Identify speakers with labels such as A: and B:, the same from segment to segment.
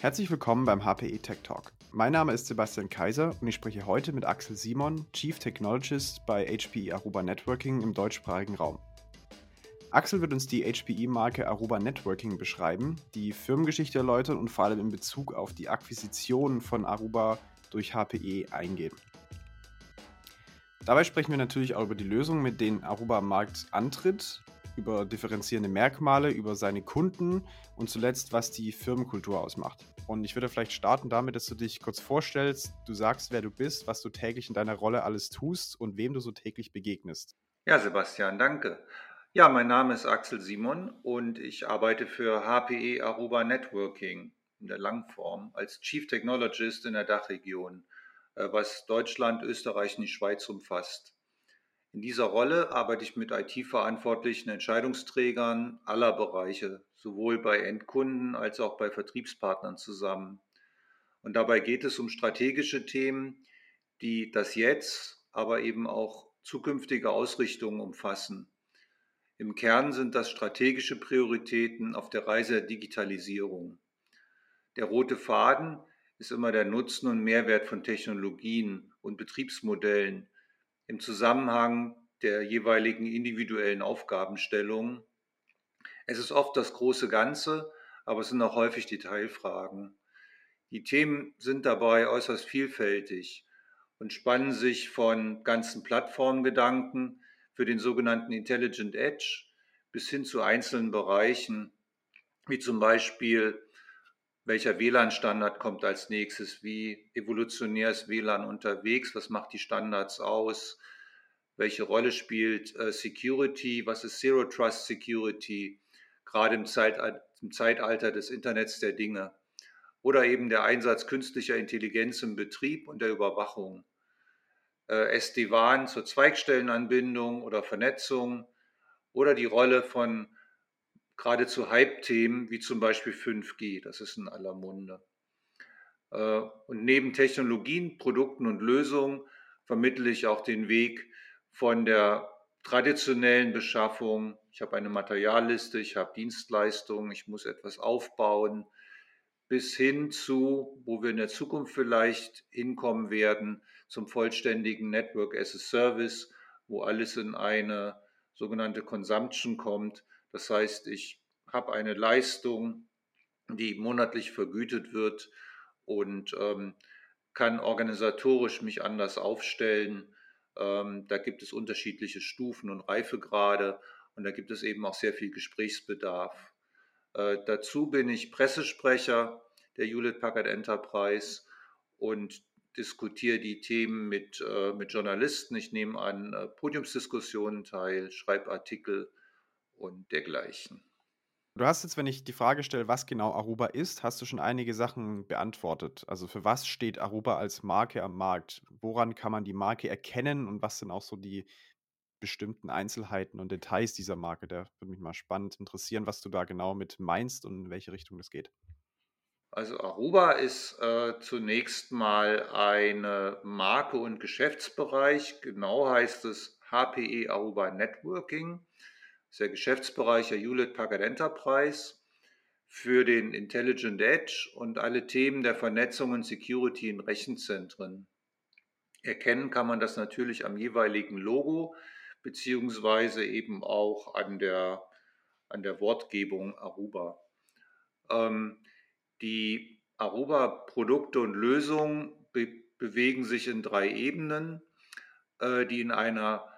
A: Herzlich willkommen beim HPE Tech Talk. Mein Name ist Sebastian Kaiser und ich spreche heute mit Axel Simon, Chief Technologist bei HPE Aruba Networking im deutschsprachigen Raum. Axel wird uns die HPE-Marke Aruba Networking beschreiben, die Firmengeschichte erläutern und vor allem in Bezug auf die Akquisition von Aruba durch HPE eingehen. Dabei sprechen wir natürlich auch über die Lösungen, mit denen Aruba am Markt antritt über differenzierende Merkmale, über seine Kunden und zuletzt, was die Firmenkultur ausmacht. Und ich würde vielleicht starten damit, dass du dich kurz vorstellst, du sagst, wer du bist, was du täglich in deiner Rolle alles tust und wem du so täglich begegnest.
B: Ja, Sebastian, danke. Ja, mein Name ist Axel Simon und ich arbeite für HPE Aruba Networking in der Langform als Chief Technologist in der Dachregion, äh, was Deutschland, Österreich und die Schweiz umfasst. In dieser Rolle arbeite ich mit IT-verantwortlichen Entscheidungsträgern aller Bereiche, sowohl bei Endkunden als auch bei Vertriebspartnern zusammen. Und dabei geht es um strategische Themen, die das Jetzt, aber eben auch zukünftige Ausrichtungen umfassen. Im Kern sind das strategische Prioritäten auf der Reise der Digitalisierung. Der rote Faden ist immer der Nutzen und Mehrwert von Technologien und Betriebsmodellen, im Zusammenhang der jeweiligen individuellen Aufgabenstellung. Es ist oft das große Ganze, aber es sind auch häufig Detailfragen. Die Themen sind dabei äußerst vielfältig und spannen sich von ganzen Plattformgedanken für den sogenannten Intelligent Edge bis hin zu einzelnen Bereichen, wie zum Beispiel, welcher WLAN-Standard kommt als nächstes, wie evolutionär ist WLAN unterwegs, was macht die Standards aus, welche Rolle spielt äh, Security, was ist Zero Trust Security, gerade im, Zeitalter, im Zeitalter des Internets der Dinge. Oder eben der Einsatz künstlicher Intelligenz im Betrieb und der Überwachung. Äh, SD-WAN zur Zweigstellenanbindung oder Vernetzung. Oder die Rolle von geradezu Hype-Themen wie zum Beispiel 5G, das ist in aller Munde. Äh, und neben Technologien, Produkten und Lösungen vermittle ich auch den Weg von der traditionellen Beschaffung, ich habe eine Materialliste, ich habe Dienstleistungen, ich muss etwas aufbauen, bis hin zu, wo wir in der Zukunft vielleicht hinkommen werden, zum vollständigen Network as a Service, wo alles in eine sogenannte Consumption kommt. Das heißt, ich habe eine Leistung, die monatlich vergütet wird und ähm, kann organisatorisch mich anders aufstellen ähm, da gibt es unterschiedliche Stufen und Reifegrade und da gibt es eben auch sehr viel Gesprächsbedarf. Äh, dazu bin ich Pressesprecher der Hewlett Packard Enterprise und diskutiere die Themen mit, äh, mit Journalisten. Ich nehme an äh, Podiumsdiskussionen teil, schreibe Artikel und dergleichen.
A: Du hast jetzt, wenn ich die Frage stelle, was genau Aruba ist, hast du schon einige Sachen beantwortet. Also für was steht Aruba als Marke am Markt? Woran kann man die Marke erkennen und was sind auch so die bestimmten Einzelheiten und Details dieser Marke? Da würde mich mal spannend interessieren, was du da genau mit meinst und in welche Richtung das geht.
B: Also Aruba ist äh, zunächst mal eine Marke und Geschäftsbereich. Genau heißt es HPE Aruba Networking ist der Geschäftsbereich der Hewlett Packard Enterprise für den Intelligent Edge und alle Themen der Vernetzung und Security in Rechenzentren. Erkennen kann man das natürlich am jeweiligen Logo, beziehungsweise eben auch an der, an der Wortgebung Aruba. Ähm, die Aruba-Produkte und Lösungen be bewegen sich in drei Ebenen, äh, die in einer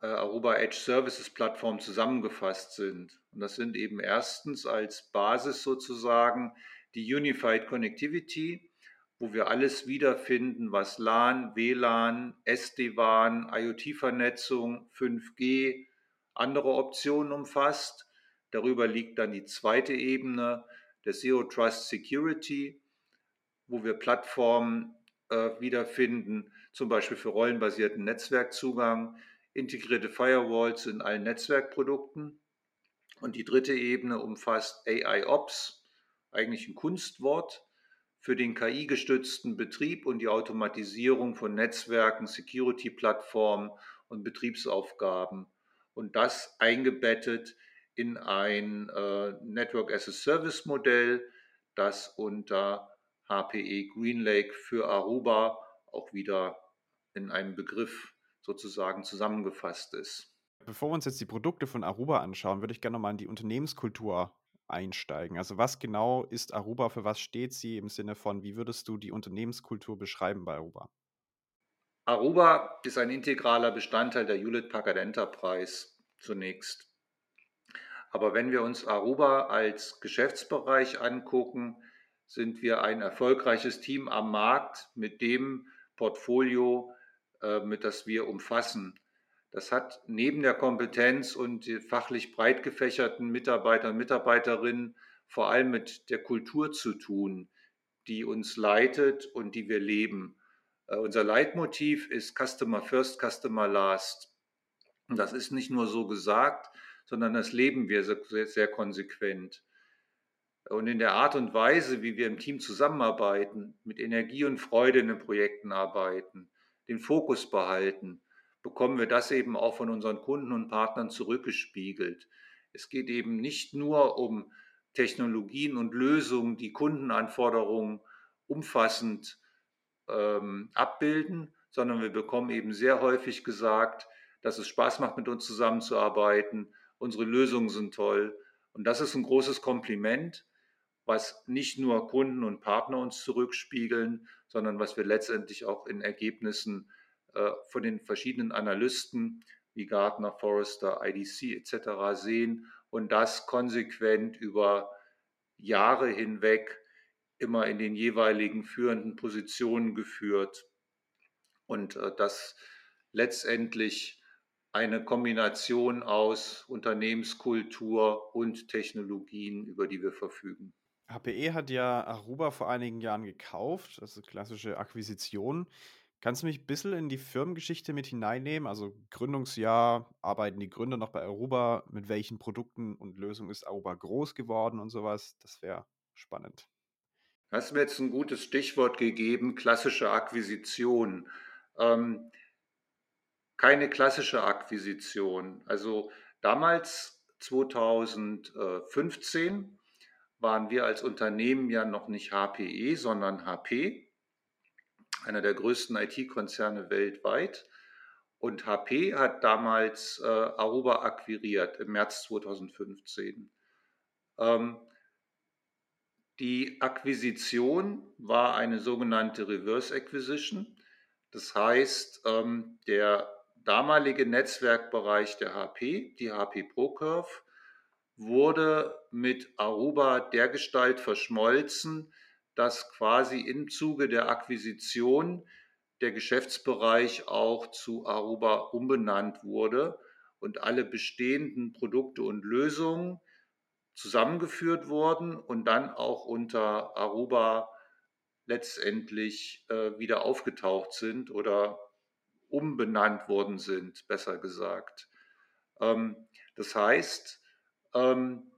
B: Aruba Edge Services Plattform zusammengefasst sind. Und das sind eben erstens als Basis sozusagen die Unified Connectivity, wo wir alles wiederfinden, was LAN, WLAN, SD-WAN, IoT-Vernetzung, 5G, andere Optionen umfasst. Darüber liegt dann die zweite Ebene der Zero Trust Security, wo wir Plattformen äh, wiederfinden, zum Beispiel für rollenbasierten Netzwerkzugang, integrierte Firewalls in allen Netzwerkprodukten. Und die dritte Ebene umfasst AI-Ops, eigentlich ein Kunstwort, für den KI-gestützten Betrieb und die Automatisierung von Netzwerken, Security-Plattformen und Betriebsaufgaben. Und das eingebettet in ein äh, Network as a Service-Modell, das unter HPE GreenLake für Aruba auch wieder in einem Begriff sozusagen zusammengefasst ist.
A: Bevor wir uns jetzt die Produkte von Aruba anschauen, würde ich gerne nochmal in die Unternehmenskultur einsteigen. Also was genau ist Aruba, für was steht sie im Sinne von, wie würdest du die Unternehmenskultur beschreiben bei Aruba?
B: Aruba ist ein integraler Bestandteil der Hewlett Packard Enterprise zunächst. Aber wenn wir uns Aruba als Geschäftsbereich angucken, sind wir ein erfolgreiches Team am Markt mit dem Portfolio, mit das wir umfassen. Das hat neben der Kompetenz und fachlich breit gefächerten Mitarbeitern und Mitarbeiterinnen vor allem mit der Kultur zu tun, die uns leitet und die wir leben. Uh, unser Leitmotiv ist Customer First, Customer Last. Das ist nicht nur so gesagt, sondern das leben wir sehr, sehr konsequent. Und in der Art und Weise, wie wir im Team zusammenarbeiten, mit Energie und Freude in den Projekten arbeiten, den Fokus behalten, bekommen wir das eben auch von unseren Kunden und Partnern zurückgespiegelt. Es geht eben nicht nur um Technologien und Lösungen, die Kundenanforderungen umfassend ähm, abbilden, sondern wir bekommen eben sehr häufig gesagt, dass es Spaß macht, mit uns zusammenzuarbeiten. Unsere Lösungen sind toll. Und das ist ein großes Kompliment, was nicht nur Kunden und Partner uns zurückspiegeln, sondern was wir letztendlich auch in Ergebnissen äh, von den verschiedenen Analysten wie Gartner, Forrester, IDC etc. sehen und das konsequent über Jahre hinweg immer in den jeweiligen führenden Positionen geführt und äh, das letztendlich eine Kombination aus Unternehmenskultur und Technologien, über die wir verfügen.
A: HPE hat ja Aruba vor einigen Jahren gekauft, eine klassische Akquisition. Kannst du mich ein bisschen in die Firmengeschichte mit hineinnehmen? Also Gründungsjahr, arbeiten die Gründer noch bei Aruba? Mit welchen Produkten und Lösungen ist Aruba groß geworden und sowas? Das wäre spannend.
B: Hast mir jetzt ein gutes Stichwort gegeben, klassische Akquisition. Ähm, keine klassische Akquisition. Also damals, 2015, waren wir als Unternehmen ja noch nicht HPE, sondern HP, einer der größten IT-Konzerne weltweit. Und HP hat damals äh, Aruba akquiriert im März 2015. Ähm, die Akquisition war eine sogenannte Reverse Acquisition. Das heißt, ähm, der damalige Netzwerkbereich der HP, die HP ProCurve, wurde mit Aruba dergestalt verschmolzen, dass quasi im Zuge der Akquisition der Geschäftsbereich auch zu Aruba umbenannt wurde und alle bestehenden Produkte und Lösungen zusammengeführt wurden und dann auch unter Aruba letztendlich äh, wieder aufgetaucht sind oder umbenannt worden sind, besser gesagt. Ähm, das heißt, ähm,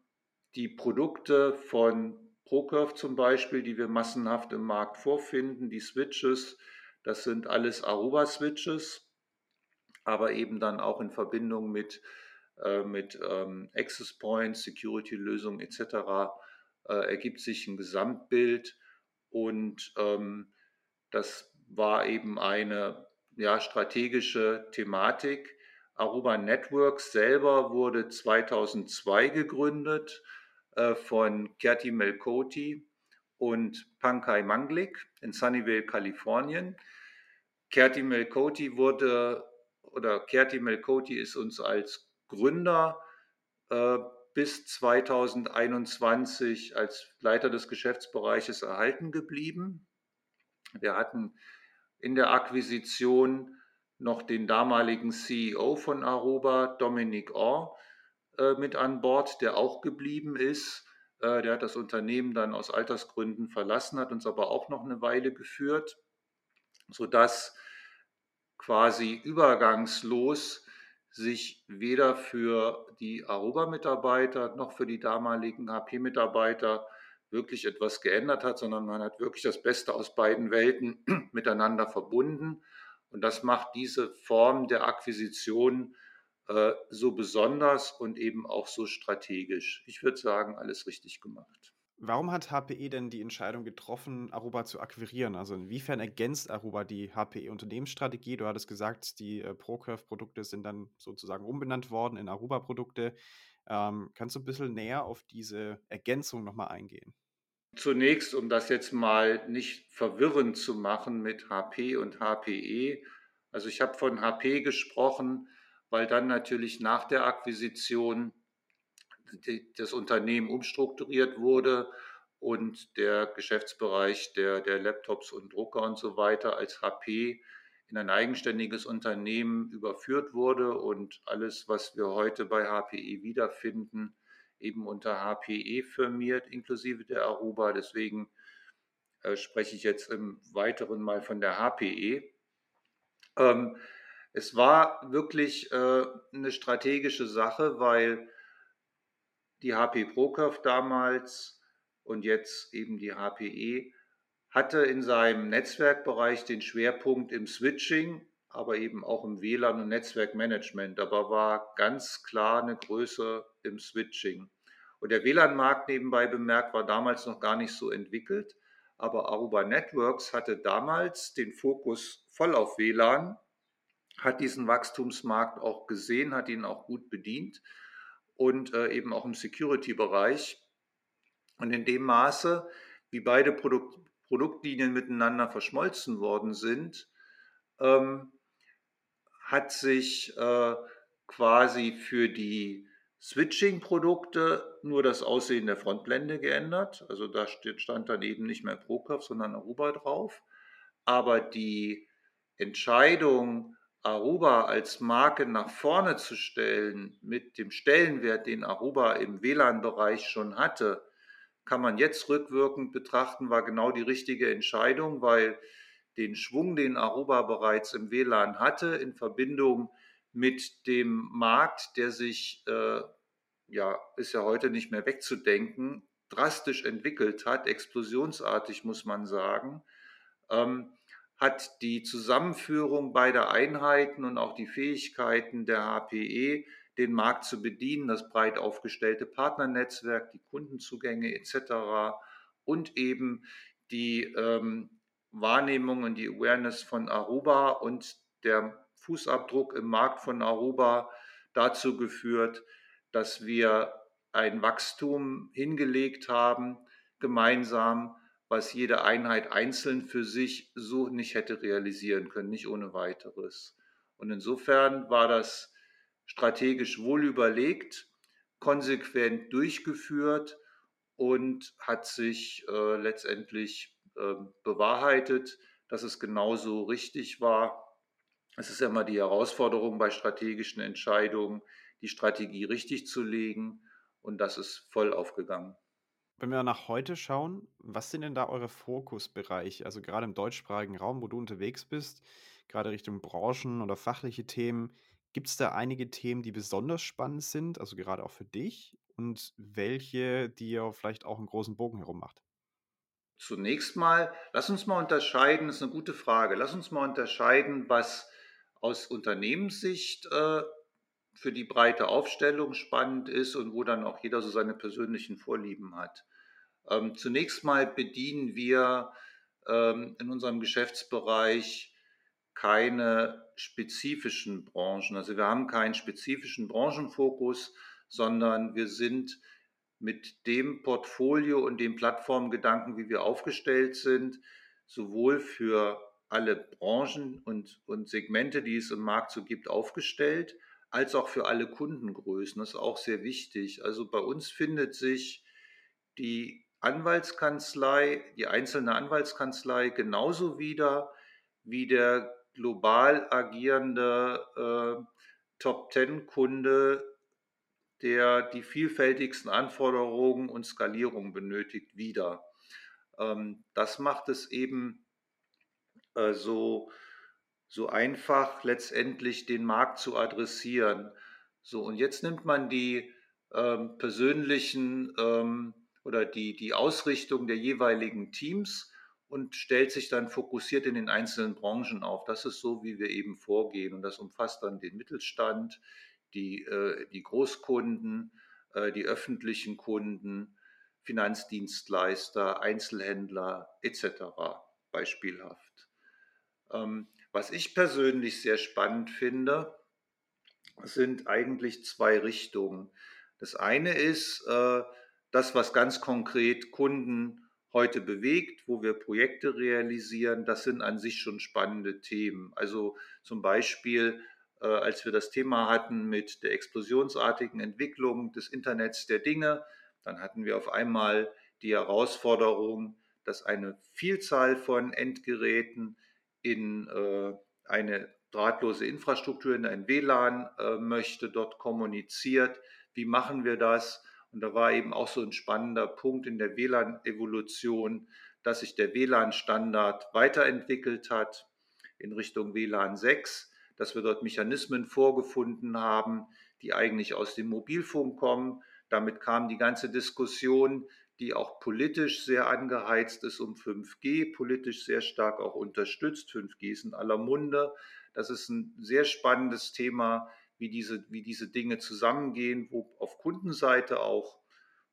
B: die Produkte von ProCurve zum Beispiel, die wir massenhaft im Markt vorfinden, die Switches, das sind alles Aruba-Switches, aber eben dann auch in Verbindung mit äh, mit ähm, Access Points, Security-Lösungen etc. Äh, ergibt sich ein Gesamtbild und ähm, das war eben eine ja, strategische Thematik. Aruba Networks selber wurde 2002 gegründet äh, von Kerti Melkoti und Pankaj Manglik in Sunnyvale, Kalifornien. Kerti Melkoti wurde oder Kerti Melkoti ist uns als Gründer äh, bis 2021 als Leiter des Geschäftsbereiches erhalten geblieben. Wir hatten in der Akquisition noch den damaligen CEO von Aruba, Dominic Orr, äh, mit an Bord, der auch geblieben ist. Äh, der hat das Unternehmen dann aus Altersgründen verlassen, hat uns aber auch noch eine Weile geführt, sodass quasi übergangslos sich weder für die Aruba-Mitarbeiter noch für die damaligen HP-Mitarbeiter wirklich etwas geändert hat, sondern man hat wirklich das Beste aus beiden Welten miteinander verbunden. Und das macht diese Form der Akquisition äh, so besonders und eben auch so strategisch. Ich würde sagen, alles richtig gemacht.
A: Warum hat HPE denn die Entscheidung getroffen, Aruba zu akquirieren? Also inwiefern ergänzt Aruba die HPE-Unternehmensstrategie? Du hattest gesagt, die äh, ProCurve-Produkte sind dann sozusagen umbenannt worden in Aruba-Produkte. Ähm, kannst du ein bisschen näher auf diese Ergänzung nochmal eingehen?
B: Zunächst, um das jetzt mal nicht verwirrend zu machen mit HP und HPE. Also ich habe von HP gesprochen, weil dann natürlich nach der Akquisition das Unternehmen umstrukturiert wurde und der Geschäftsbereich der, der Laptops und Drucker und so weiter als HP in ein eigenständiges Unternehmen überführt wurde und alles, was wir heute bei HPE wiederfinden, eben unter HPE firmiert, inklusive der Aruba. Deswegen äh, spreche ich jetzt im Weiteren mal von der HPE. Ähm, es war wirklich äh, eine strategische Sache, weil die HP ProCurve damals und jetzt eben die HPE hatte in seinem Netzwerkbereich den Schwerpunkt im Switching, aber eben auch im WLAN und Netzwerkmanagement, aber war ganz klar eine Größe im Switching. Und der WLAN-Markt nebenbei bemerkt war damals noch gar nicht so entwickelt, aber Aruba Networks hatte damals den Fokus voll auf WLAN, hat diesen Wachstumsmarkt auch gesehen, hat ihn auch gut bedient und äh, eben auch im Security-Bereich. Und in dem Maße, wie beide Produkt, Produktlinien miteinander verschmolzen worden sind, ähm, hat sich äh, quasi für die Switching-Produkte nur das Aussehen der Frontblende geändert. Also da stand dann eben nicht mehr ProCurve, sondern Aruba drauf. Aber die Entscheidung, Aruba als Marke nach vorne zu stellen, mit dem Stellenwert, den Aruba im WLAN-Bereich schon hatte, kann man jetzt rückwirkend betrachten, war genau die richtige Entscheidung, weil den Schwung, den Aruba bereits im WLAN hatte, in Verbindung mit dem Markt, der sich, äh, ja, ist ja heute nicht mehr wegzudenken, drastisch entwickelt hat, explosionsartig muss man sagen, ähm, hat die Zusammenführung beider Einheiten und auch die Fähigkeiten der HPE, den Markt zu bedienen, das breit aufgestellte Partnernetzwerk, die Kundenzugänge etc. und eben die ähm, Wahrnehmung und die Awareness von Aruba und der Fußabdruck im Markt von Aruba dazu geführt, dass wir ein Wachstum hingelegt haben, gemeinsam, was jede Einheit einzeln für sich so nicht hätte realisieren können, nicht ohne weiteres. Und insofern war das strategisch wohl überlegt, konsequent durchgeführt und hat sich äh, letztendlich äh, bewahrheitet, dass es genauso richtig war. Es ist ja immer die Herausforderung bei strategischen Entscheidungen, die Strategie richtig zu legen und das ist voll aufgegangen.
A: Wenn wir nach heute schauen, was sind denn da eure Fokusbereiche? Also gerade im deutschsprachigen Raum, wo du unterwegs bist, gerade Richtung Branchen oder fachliche Themen, gibt es da einige Themen, die besonders spannend sind, also gerade auch für dich und welche, die ihr vielleicht auch einen großen Bogen herum macht?
B: Zunächst mal, lass uns mal unterscheiden, das ist eine gute Frage, lass uns mal unterscheiden, was aus Unternehmenssicht äh, für die breite Aufstellung spannend ist und wo dann auch jeder so seine persönlichen Vorlieben hat. Ähm, zunächst mal bedienen wir ähm, in unserem Geschäftsbereich keine spezifischen Branchen. Also wir haben keinen spezifischen Branchenfokus, sondern wir sind mit dem Portfolio und dem Plattformgedanken, wie wir aufgestellt sind, sowohl für alle Branchen und, und Segmente, die es im Markt so gibt, aufgestellt, als auch für alle Kundengrößen. Das ist auch sehr wichtig. Also bei uns findet sich die Anwaltskanzlei, die einzelne Anwaltskanzlei genauso wieder wie der global agierende äh, Top-10-Kunde, der die vielfältigsten Anforderungen und Skalierungen benötigt, wieder. Ähm, das macht es eben äh, so, so einfach, letztendlich den Markt zu adressieren. So, und jetzt nimmt man die ähm, persönlichen ähm, oder die, die Ausrichtung der jeweiligen Teams und stellt sich dann fokussiert in den einzelnen Branchen auf. Das ist so, wie wir eben vorgehen. Und das umfasst dann den Mittelstand, die, äh, die Großkunden, äh, die öffentlichen Kunden, Finanzdienstleister, Einzelhändler etc. beispielhaft. Ähm, was ich persönlich sehr spannend finde, sind eigentlich zwei Richtungen. Das eine ist äh, das, was ganz konkret Kunden heute bewegt, wo wir Projekte realisieren. Das sind an sich schon spannende Themen. Also zum Beispiel, als wir das Thema hatten mit der explosionsartigen Entwicklung des Internets der Dinge, dann hatten wir auf einmal die Herausforderung, dass eine Vielzahl von Endgeräten in äh, eine drahtlose Infrastruktur, in ein WLAN äh, möchte, dort kommuniziert. Wie machen wir das? Und da war eben auch so ein spannender Punkt in der WLAN-Evolution, dass sich der WLAN-Standard weiterentwickelt hat in Richtung WLAN 6, dass wir dort Mechanismen vorgefunden haben, die eigentlich aus dem Mobilfunk kommen. Damit kam die ganze Diskussion, die auch politisch sehr angeheizt ist um 5G, politisch sehr stark auch unterstützt. 5G ist in aller Munde. Das ist ein sehr spannendes Thema, wie diese, wie diese Dinge zusammengehen, wo auf Kundenseite auch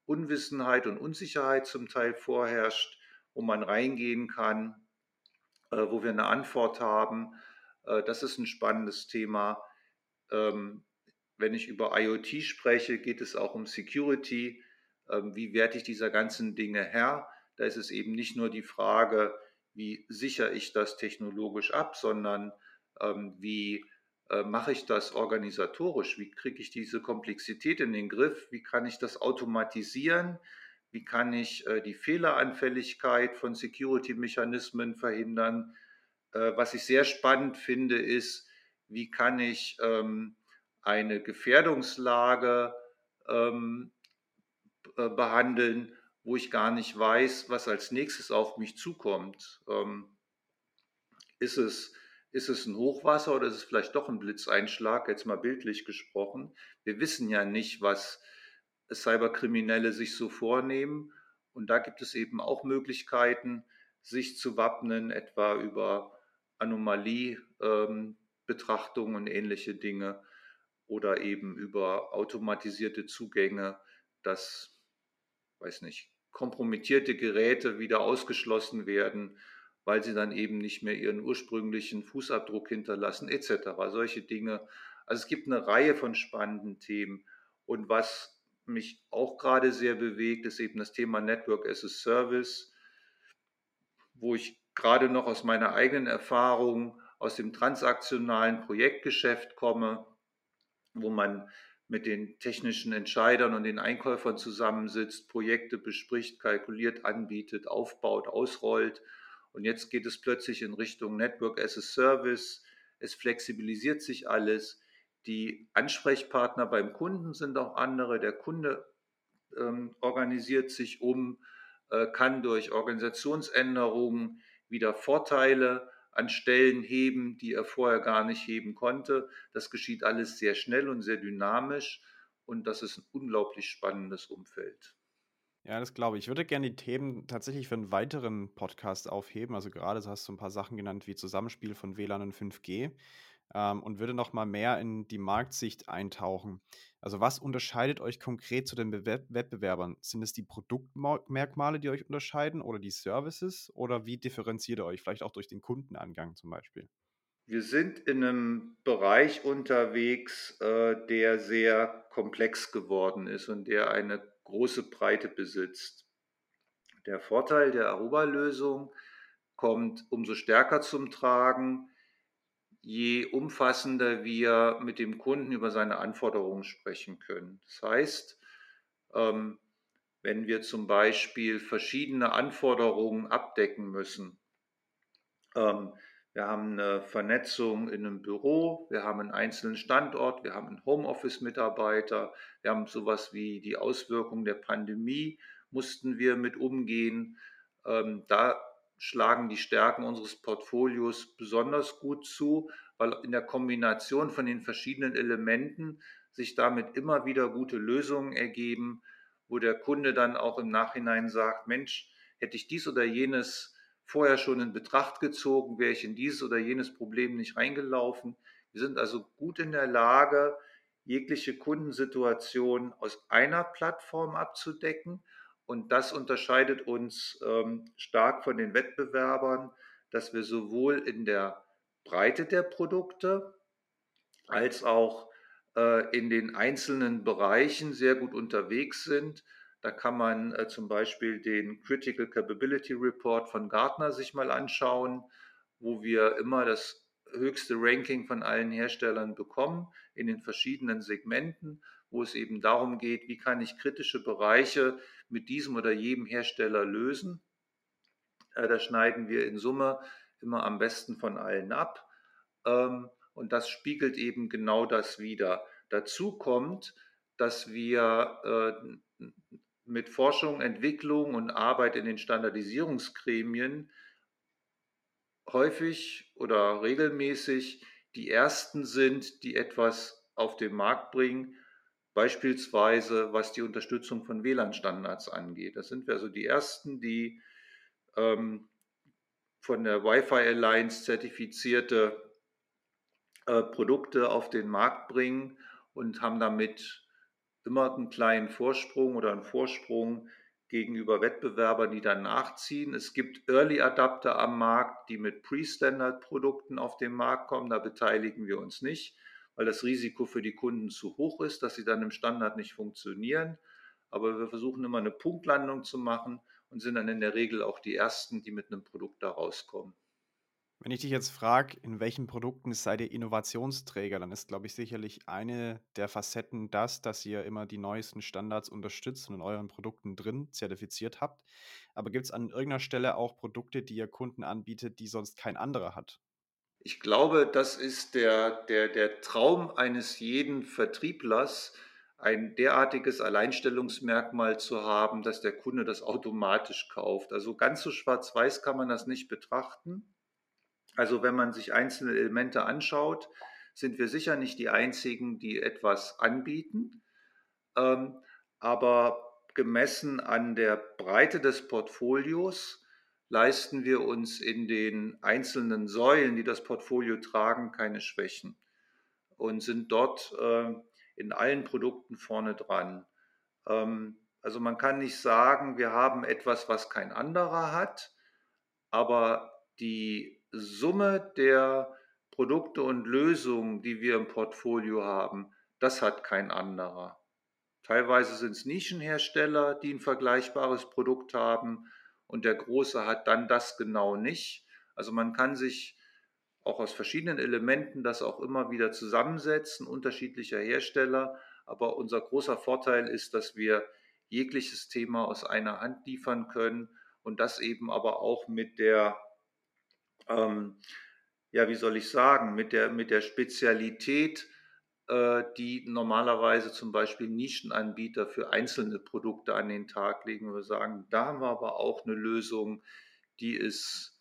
B: Unwissenheit und Unsicherheit zum Teil vorherrscht, wo man reingehen kann, äh, wo wir eine Antwort haben. Äh, das ist ein spannendes Thema. Ähm, wenn ich über IoT spreche, geht es auch um Security. Ähm, wie werde ich dieser ganzen Dinge Herr? Da ist es eben nicht nur die Frage, wie sichere ich das technologisch ab, sondern ähm, wie äh, mache ich das organisatorisch? Wie kriege ich diese Komplexität in den Griff? Wie kann ich das automatisieren? Wie kann ich äh, die Fehleranfälligkeit von Security-Mechanismen verhindern? Äh, was ich sehr spannend finde, ist, wie kann ich ähm, eine Gefährdungslage ähm, behandeln, wo ich gar nicht weiß, was als nächstes auf mich zukommt. Ähm, ist es ist es ein Hochwasser oder ist es vielleicht doch ein Blitzeinschlag, jetzt mal bildlich gesprochen? Wir wissen ja nicht, was Cyberkriminelle sich so vornehmen. Und da gibt es eben auch Möglichkeiten, sich zu wappnen, etwa über Anomaliebetrachtungen ähm, und ähnliche Dinge oder eben über automatisierte Zugänge, dass, weiß nicht, kompromittierte Geräte wieder ausgeschlossen werden weil sie dann eben nicht mehr ihren ursprünglichen Fußabdruck hinterlassen, etc. Solche Dinge. Also es gibt eine Reihe von spannenden Themen. Und was mich auch gerade sehr bewegt, ist eben das Thema Network as a Service, wo ich gerade noch aus meiner eigenen Erfahrung aus dem transaktionalen Projektgeschäft komme, wo man mit den technischen Entscheidern und den Einkäufern zusammensitzt, Projekte bespricht, kalkuliert, anbietet, aufbaut, ausrollt und jetzt geht es plötzlich in Richtung Network as a Service. Es flexibilisiert sich alles. Die Ansprechpartner beim Kunden sind auch andere. Der Kunde ähm, organisiert sich um, äh, kann durch Organisationsänderungen wieder Vorteile an Stellen heben, die er vorher gar nicht heben konnte. Das geschieht alles sehr schnell und sehr dynamisch und das ist ein unglaublich spannendes Umfeld.
A: Ja, das glaube ich. Ich würde gerne die Themen tatsächlich für einen weiteren Podcast aufheben. Also gerade hast du ein paar Sachen genannt wie Zusammenspiel von WLAN und 5G ähm, und würde noch mal mehr in die Marktsicht eintauchen. Also was unterscheidet euch konkret zu den Be Wettbewerbern? Sind es die Produktmerkmale, die euch unterscheiden oder die Services oder wie differenziert ihr euch? Vielleicht auch durch den Kundenangang zum Beispiel.
B: Wir sind in einem Bereich unterwegs, äh, der sehr komplex geworden ist und der eine große Breite besitzt. Der Vorteil der Aruba-Lösung kommt umso stärker zum Tragen, je umfassender wir mit dem Kunden über seine Anforderungen sprechen können. Das heißt, ähm, wenn wir zum Beispiel verschiedene Anforderungen abdecken müssen, ähm, wir haben eine Vernetzung in einem Büro, wir haben einen einzelnen Standort, wir haben einen Homeoffice-Mitarbeiter, wir haben sowas wie die Auswirkungen der Pandemie, mussten wir mit umgehen. Ähm, da schlagen die Stärken unseres Portfolios besonders gut zu, weil in der Kombination von den verschiedenen Elementen sich damit immer wieder gute Lösungen ergeben, wo der Kunde dann auch im Nachhinein sagt, Mensch, hätte ich dies oder jenes vorher schon in Betracht gezogen, wäre ich in dieses oder jenes Problem nicht reingelaufen. Wir sind also gut in der Lage, jegliche Kundensituation aus einer Plattform abzudecken Und das unterscheidet uns ähm, stark von den Wettbewerbern, dass wir sowohl in der Breite der Produkte als auch äh, in den einzelnen Bereichen sehr gut unterwegs sind. Da kann man äh, zum Beispiel den Critical Capability Report von Gartner sich mal anschauen, wo wir immer das höchste Ranking von allen Herstellern bekommen in den verschiedenen Segmenten, wo es eben darum geht, wie kann ich kritische Bereiche mit diesem oder jedem Hersteller lösen. Äh, da schneiden wir in Summe immer am besten von allen ab. Ähm, und das spiegelt eben genau das wider. Dazu kommt, dass wir äh, mit Forschung, Entwicklung und Arbeit in den Standardisierungsgremien häufig oder regelmäßig die Ersten sind, die etwas auf den Markt bringen, beispielsweise was die Unterstützung von WLAN-Standards angeht. Das sind wir also die Ersten, die ähm, von der Wi-Fi Alliance zertifizierte äh, Produkte auf den Markt bringen und haben damit immer einen kleinen Vorsprung oder einen Vorsprung gegenüber Wettbewerbern, die dann nachziehen. Es gibt Early Adapter am Markt, die mit Pre-Standard-Produkten auf den Markt kommen. Da beteiligen wir uns nicht, weil das Risiko für die Kunden zu hoch ist, dass sie dann im Standard nicht funktionieren. Aber wir versuchen immer eine Punktlandung zu machen und sind dann in der Regel auch die Ersten, die mit einem Produkt da rauskommen.
A: Wenn ich dich jetzt frage, in welchen Produkten seid ihr Innovationsträger, dann ist, glaube ich, sicherlich eine der Facetten das, dass ihr immer die neuesten Standards unterstützt und in euren Produkten drin zertifiziert habt. Aber gibt es an irgendeiner Stelle auch Produkte, die ihr Kunden anbietet, die sonst kein anderer hat?
B: Ich glaube, das ist der, der, der Traum eines jeden Vertrieblers, ein derartiges Alleinstellungsmerkmal zu haben, dass der Kunde das automatisch kauft. Also ganz so schwarz-weiß kann man das nicht betrachten. Also wenn man sich einzelne Elemente anschaut, sind wir sicher nicht die Einzigen, die etwas anbieten. Ähm, aber gemessen an der Breite des Portfolios leisten wir uns in den einzelnen Säulen, die das Portfolio tragen, keine Schwächen und sind dort äh, in allen Produkten vorne dran. Ähm, also man kann nicht sagen, wir haben etwas, was kein anderer hat, aber die Summe der Produkte und Lösungen, die wir im Portfolio haben, das hat kein anderer. Teilweise sind es Nischenhersteller, die ein vergleichbares Produkt haben und der Große hat dann das genau nicht. Also man kann sich auch aus verschiedenen Elementen das auch immer wieder zusammensetzen, unterschiedlicher Hersteller. Aber unser großer Vorteil ist, dass wir jegliches Thema aus einer Hand liefern können und das eben aber auch mit der ähm, ja, wie soll ich sagen, mit der, mit der Spezialität, die normalerweise zum Beispiel Nischenanbieter für einzelne Produkte an den Tag legen. Wir sagen, da haben wir aber auch eine Lösung, die ist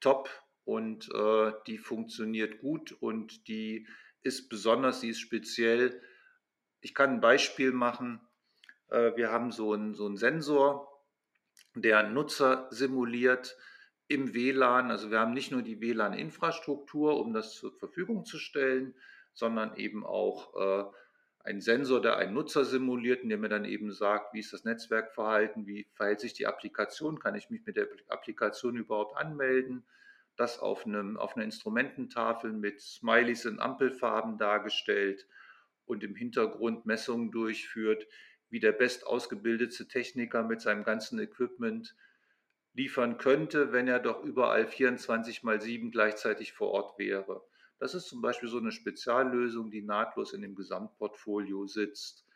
B: top und äh, die funktioniert gut und die ist besonders, die ist speziell. Ich kann ein Beispiel machen. Äh, wir haben so einen, so einen Sensor, der Nutzer simuliert im WLAN. Also wir haben nicht nur die WLAN-Infrastruktur, um das zur Verfügung zu stellen, sondern eben auch äh, einen Sensor, der einen Nutzer simuliert und der mir dann eben sagt, wie ist das Netzwerkverhalten, wie verhält sich die Applikation, kann ich mich mit der Applikation überhaupt anmelden. Das auf, einem, auf einer Instrumententafel mit Smileys in Ampelfarben dargestellt und im Hintergrund Messungen durchführt, wie der best ausgebildete Techniker mit seinem ganzen Equipment liefern könnte, wenn er doch überall 24 mal 7 gleichzeitig vor Ort wäre. Das ist zum Beispiel so eine Speziallösung, die nahtlos in dem Gesamtportfolio sitzt.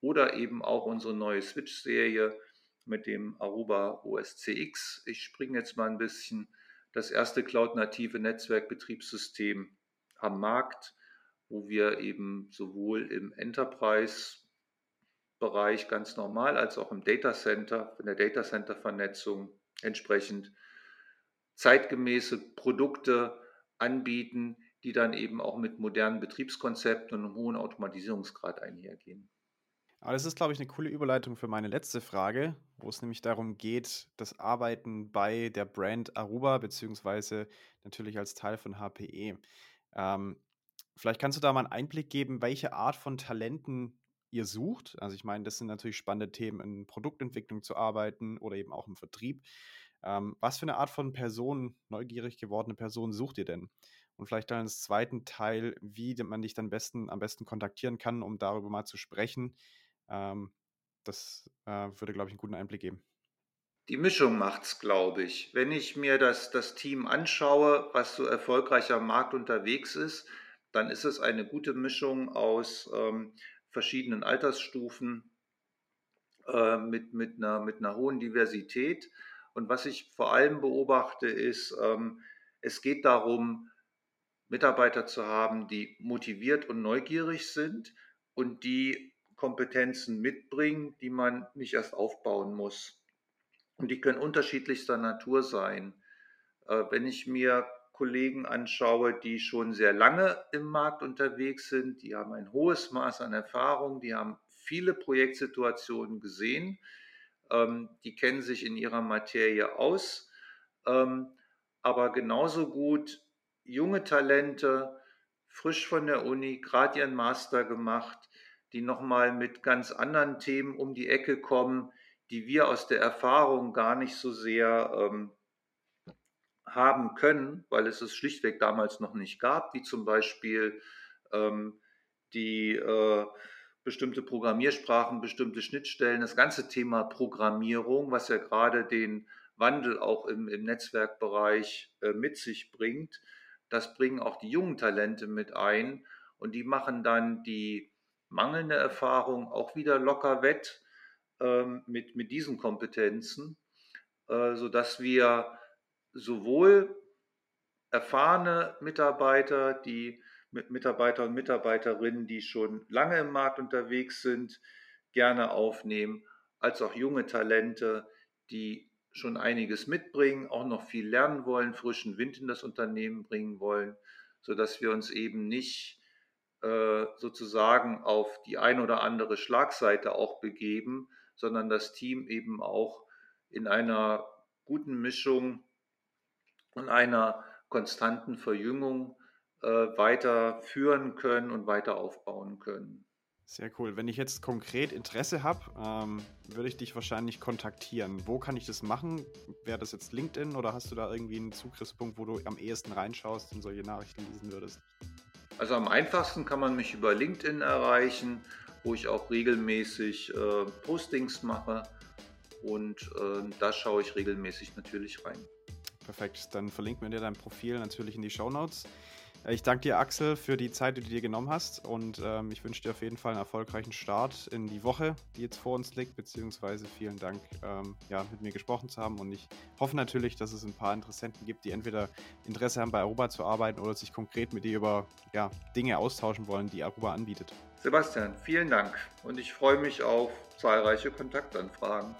B: Oder eben auch unsere neue Switch-Serie mit dem Aruba OSCX. Ich springe jetzt mal ein bisschen. Das erste cloud-native Netzwerkbetriebssystem am Markt, wo wir eben sowohl im Enterprise-Bereich ganz normal als auch im Data Center, in der Data Center-Vernetzung entsprechend zeitgemäße Produkte anbieten, die dann eben auch mit modernen Betriebskonzepten und einem hohen Automatisierungsgrad einhergehen.
A: Aber das ist, glaube ich, eine coole Überleitung für meine letzte Frage, wo es nämlich darum geht, das Arbeiten bei der Brand Aruba, beziehungsweise natürlich als Teil von HPE. Ähm, vielleicht kannst du da mal einen Einblick geben, welche Art von Talenten ihr sucht. Also ich meine, das sind natürlich spannende Themen, in Produktentwicklung zu arbeiten oder eben auch im Vertrieb. Ähm, was für eine Art von Person, neugierig gewordene Person sucht ihr denn? Und vielleicht dann als zweiten Teil, wie man dich dann besten, am besten kontaktieren kann, um darüber mal zu sprechen. Ähm, das äh, würde, glaube ich, einen guten Einblick geben.
B: Die Mischung macht's, glaube ich. Wenn ich mir das, das Team anschaue, was so erfolgreich am Markt unterwegs ist, dann ist es eine gute Mischung aus ähm, verschiedenen Altersstufen äh, mit, mit, einer, mit einer hohen Diversität. Und was ich vor allem beobachte, ist, ähm, es geht darum, Mitarbeiter zu haben, die motiviert und neugierig sind und die Kompetenzen mitbringen, die man nicht erst aufbauen muss. Und die können unterschiedlichster Natur sein. Äh, wenn ich mir Kollegen anschaue, die schon sehr lange im Markt unterwegs sind, die haben ein hohes Maß an Erfahrung, die haben viele Projektsituationen gesehen, ähm, die kennen sich in ihrer Materie aus, ähm, aber genauso gut junge Talente, frisch von der Uni, gerade ihren Master gemacht, die nochmal mit ganz anderen Themen um die Ecke kommen, die wir aus der Erfahrung gar nicht so sehr ähm, haben können, weil es es schlichtweg damals noch nicht gab, wie zum Beispiel ähm, die äh, bestimmte Programmiersprachen, bestimmte Schnittstellen, das ganze Thema Programmierung, was ja gerade den Wandel auch im, im Netzwerkbereich äh, mit sich bringt, das bringen auch die jungen Talente mit ein und die machen dann die mangelnde Erfahrung auch wieder locker wett ähm, mit, mit diesen Kompetenzen, äh, sodass wir sowohl erfahrene Mitarbeiter, die mit Mitarbeiter und Mitarbeiterinnen, die schon lange im Markt unterwegs sind, gerne aufnehmen, als auch junge Talente, die schon einiges mitbringen, auch noch viel lernen wollen, frischen Wind in das Unternehmen bringen wollen, sodass wir uns eben nicht äh, sozusagen auf die ein oder andere Schlagseite auch begeben, sondern das Team eben auch in einer guten Mischung und einer konstanten Verjüngung äh, weiter führen können und weiter aufbauen können.
A: Sehr cool. Wenn ich jetzt konkret Interesse habe, ähm, würde ich dich wahrscheinlich kontaktieren. Wo kann ich das machen? Wäre das jetzt LinkedIn oder hast du da irgendwie einen Zugriffspunkt, wo du am ehesten reinschaust und solche Nachrichten lesen würdest?
B: Also am einfachsten kann man mich über LinkedIn erreichen, wo ich auch regelmäßig äh, Postings mache und äh, da schaue ich regelmäßig natürlich rein.
A: Perfekt, dann verlinken wir dir dein Profil natürlich in die Show Notes. Äh, ich danke dir, Axel, für die Zeit, die du dir genommen hast. Und ähm, ich wünsche dir auf jeden Fall einen erfolgreichen Start in die Woche, die jetzt vor uns liegt. Beziehungsweise vielen Dank, ähm, ja, mit mir gesprochen zu haben. Und ich hoffe natürlich, dass es ein paar Interessenten gibt, die entweder Interesse haben, bei Aruba zu arbeiten oder sich konkret mit dir über ja, Dinge austauschen wollen, die Aruba anbietet.
B: Sebastian, vielen Dank. Und ich freue mich auf zahlreiche Kontaktanfragen.